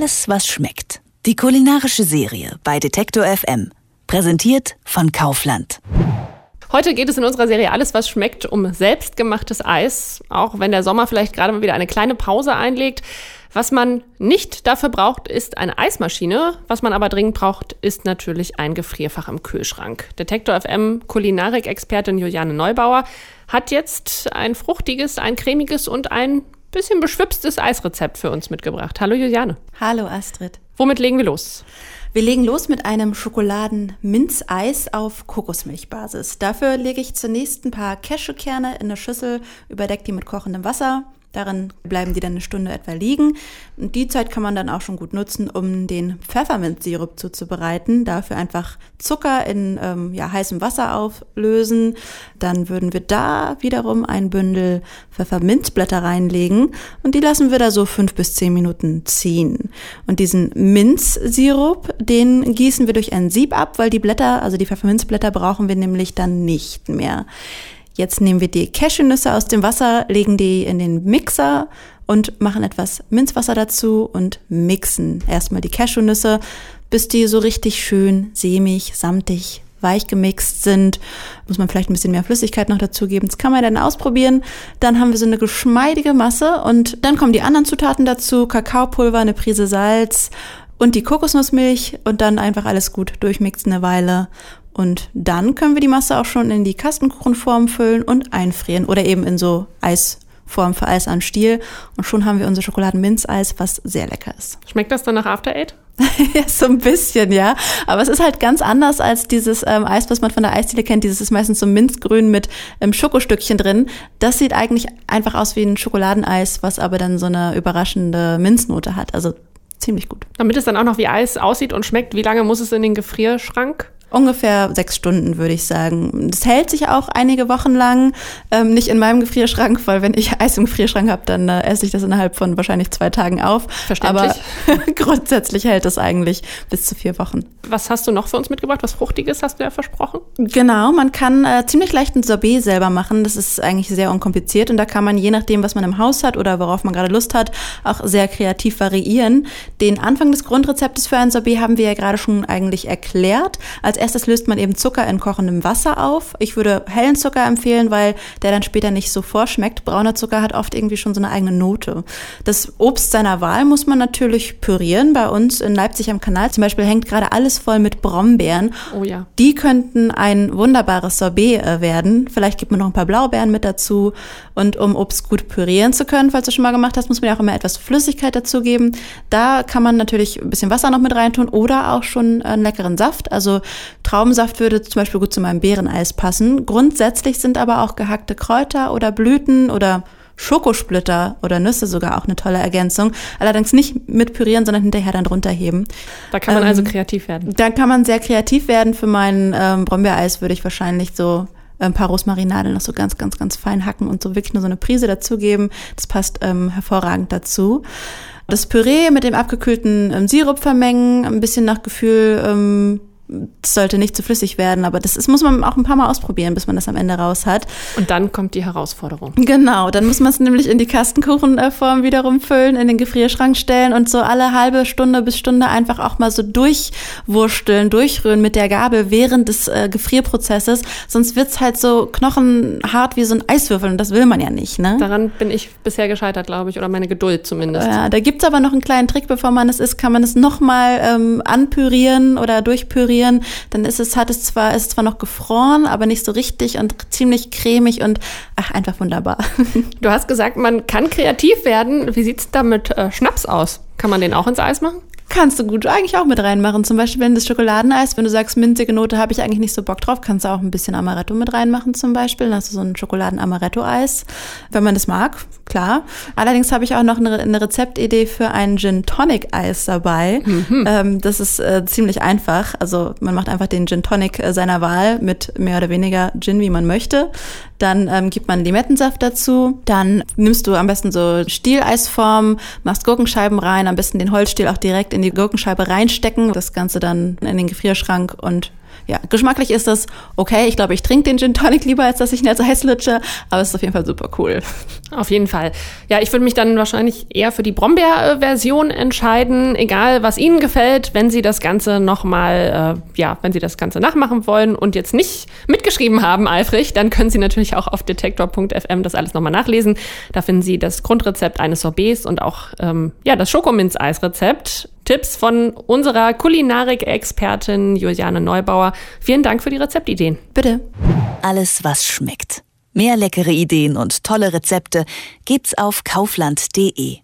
Alles, was schmeckt. Die kulinarische Serie bei Detektor FM. Präsentiert von Kaufland. Heute geht es in unserer Serie Alles, was schmeckt, um selbstgemachtes Eis. Auch wenn der Sommer vielleicht gerade mal wieder eine kleine Pause einlegt. Was man nicht dafür braucht, ist eine Eismaschine. Was man aber dringend braucht, ist natürlich ein Gefrierfach im Kühlschrank. Detektor FM Kulinarik-Expertin Juliane Neubauer hat jetzt ein fruchtiges, ein cremiges und ein bisschen beschwipstes Eisrezept für uns mitgebracht. Hallo Juliane. Hallo Astrid. Womit legen wir los? Wir legen los mit einem Schokoladen-Minzeis auf Kokosmilchbasis. Dafür lege ich zunächst ein paar Cashewkerne in eine Schüssel, überdecke die mit kochendem Wasser, Darin bleiben die dann eine Stunde etwa liegen. Und die Zeit kann man dann auch schon gut nutzen, um den Pfefferminzsirup zuzubereiten. Dafür einfach Zucker in ähm, ja, heißem Wasser auflösen. Dann würden wir da wiederum ein Bündel Pfefferminzblätter reinlegen und die lassen wir da so fünf bis zehn Minuten ziehen. Und diesen Minzsirup, den gießen wir durch ein Sieb ab, weil die Blätter, also die Pfefferminzblätter brauchen wir nämlich dann nicht mehr. Jetzt nehmen wir die Cashewnüsse aus dem Wasser, legen die in den Mixer und machen etwas Minzwasser dazu und mixen erstmal die Cashewnüsse, bis die so richtig schön sämig, samtig, weich gemixt sind. Muss man vielleicht ein bisschen mehr Flüssigkeit noch dazugeben. Das kann man dann ausprobieren. Dann haben wir so eine geschmeidige Masse und dann kommen die anderen Zutaten dazu. Kakaopulver, eine Prise Salz und die Kokosnussmilch und dann einfach alles gut durchmixen eine Weile und dann können wir die Masse auch schon in die Kastenkuchenform füllen und einfrieren oder eben in so Eisform für Eis am Stiel. Und schon haben wir unser Schokoladenminzeis, was sehr lecker ist. Schmeckt das dann nach After Eight? so ein bisschen, ja. Aber es ist halt ganz anders als dieses ähm, Eis, was man von der Eisdiele kennt. Dieses ist meistens so minzgrün mit ähm, Schokostückchen drin. Das sieht eigentlich einfach aus wie ein Schokoladeneis, was aber dann so eine überraschende Minznote hat. Also ziemlich gut. Damit es dann auch noch wie Eis aussieht und schmeckt, wie lange muss es in den Gefrierschrank? Ungefähr sechs Stunden, würde ich sagen. Das hält sich auch einige Wochen lang. Ähm, nicht in meinem Gefrierschrank, weil wenn ich Eis im Gefrierschrank habe, dann äh, esse ich das innerhalb von wahrscheinlich zwei Tagen auf. Verständlich. Aber grundsätzlich hält es eigentlich bis zu vier Wochen. Was hast du noch für uns mitgebracht? Was Fruchtiges hast du ja versprochen? Genau, man kann äh, ziemlich leicht ein Sorbet selber machen. Das ist eigentlich sehr unkompliziert und da kann man je nachdem, was man im Haus hat oder worauf man gerade Lust hat, auch sehr kreativ variieren. Den Anfang des Grundrezeptes für ein Sorbet haben wir ja gerade schon eigentlich erklärt. Als erstes löst man eben Zucker in kochendem Wasser auf. Ich würde hellen Zucker empfehlen, weil der dann später nicht so vorschmeckt. Brauner Zucker hat oft irgendwie schon so eine eigene Note. Das Obst seiner Wahl muss man natürlich pürieren. Bei uns in Leipzig am Kanal zum Beispiel hängt gerade alles voll mit Brombeeren. Oh ja. Die könnten ein wunderbares Sorbet äh, werden. Vielleicht gibt man noch ein paar Blaubeeren mit dazu. Und um Obst gut pürieren zu können, falls du schon mal gemacht hast, muss man ja auch immer etwas Flüssigkeit dazugeben. Da kann man natürlich ein bisschen Wasser noch mit reintun oder auch schon einen leckeren Saft. Also Traubensaft würde zum Beispiel gut zu meinem Beereneis passen. Grundsätzlich sind aber auch gehackte Kräuter oder Blüten oder Schokosplitter oder Nüsse sogar auch eine tolle Ergänzung. Allerdings nicht mit pürieren, sondern hinterher dann drunter heben. Da kann man also ähm, also kreativ werden. Da kann man sehr kreativ werden. Für mein ähm, Brombeereis würde ich wahrscheinlich so ein paar Rosmarinadeln noch so ganz, ganz, ganz fein hacken und so wirklich nur so eine Prise dazugeben. Das passt ähm, hervorragend dazu. Das Püree mit dem abgekühlten ähm, Sirup vermengen, ein bisschen nach Gefühl ähm, sollte nicht zu flüssig werden, aber das ist, muss man auch ein paar Mal ausprobieren, bis man das am Ende raus hat. Und dann kommt die Herausforderung. Genau, dann muss man es nämlich in die Kastenkuchenform wiederum füllen, in den Gefrierschrank stellen und so alle halbe Stunde bis Stunde einfach auch mal so durchwursteln, durchrühren mit der Gabel während des äh, Gefrierprozesses. Sonst wird's halt so knochenhart wie so ein Eiswürfel und das will man ja nicht. Ne? Daran bin ich bisher gescheitert, glaube ich, oder meine Geduld zumindest. Ja, da gibt's aber noch einen kleinen Trick, bevor man es isst, kann man es nochmal ähm, anpürieren oder durchpürieren frieren, dann ist es, hat es zwar, ist zwar noch gefroren, aber nicht so richtig und ziemlich cremig und ach, einfach wunderbar. Du hast gesagt, man kann kreativ werden. Wie sieht's da mit äh, Schnaps aus? Kann man den auch ins Eis machen? Kannst du gut eigentlich auch mit reinmachen. Zum Beispiel, wenn das Schokoladeneis, wenn du sagst, minzige Note habe ich eigentlich nicht so Bock drauf, kannst du auch ein bisschen Amaretto mit reinmachen zum Beispiel. Dann hast du so ein Schokoladen-Amaretto-Eis, wenn man das mag, klar. Allerdings habe ich auch noch eine, eine Rezeptidee für ein Gin Tonic Eis dabei. Mhm. Ähm, das ist äh, ziemlich einfach. Also man macht einfach den Gin Tonic äh, seiner Wahl mit mehr oder weniger Gin, wie man möchte. Dann ähm, gibt man Limettensaft dazu. Dann nimmst du am besten so Stieleisform, machst Gurkenscheiben rein, am besten den Holzstiel auch direkt in die Gurkenscheibe reinstecken. Das Ganze dann in den Gefrierschrank und ja, geschmacklich ist das okay. Ich glaube, ich trinke den Gin Tonic lieber, als dass ich ihn als Eis lutsche, aber es ist auf jeden Fall super cool. Auf jeden Fall. Ja, ich würde mich dann wahrscheinlich eher für die Brombeer-Version entscheiden, egal was Ihnen gefällt, wenn Sie das Ganze nochmal, äh, ja, wenn Sie das Ganze nachmachen wollen und jetzt nicht mitgeschrieben haben, eifrig, dann können Sie natürlich auch auf detektor.fm das alles nochmal nachlesen. Da finden Sie das Grundrezept eines Sorbets und auch ähm, ja, das Schokominz-Eisrezept. Tipps von unserer Kulinarik-Expertin Juliane Neubauer. Vielen Dank für die Rezeptideen. Bitte. Alles, was schmeckt. Mehr leckere Ideen und tolle Rezepte gibt's auf kaufland.de.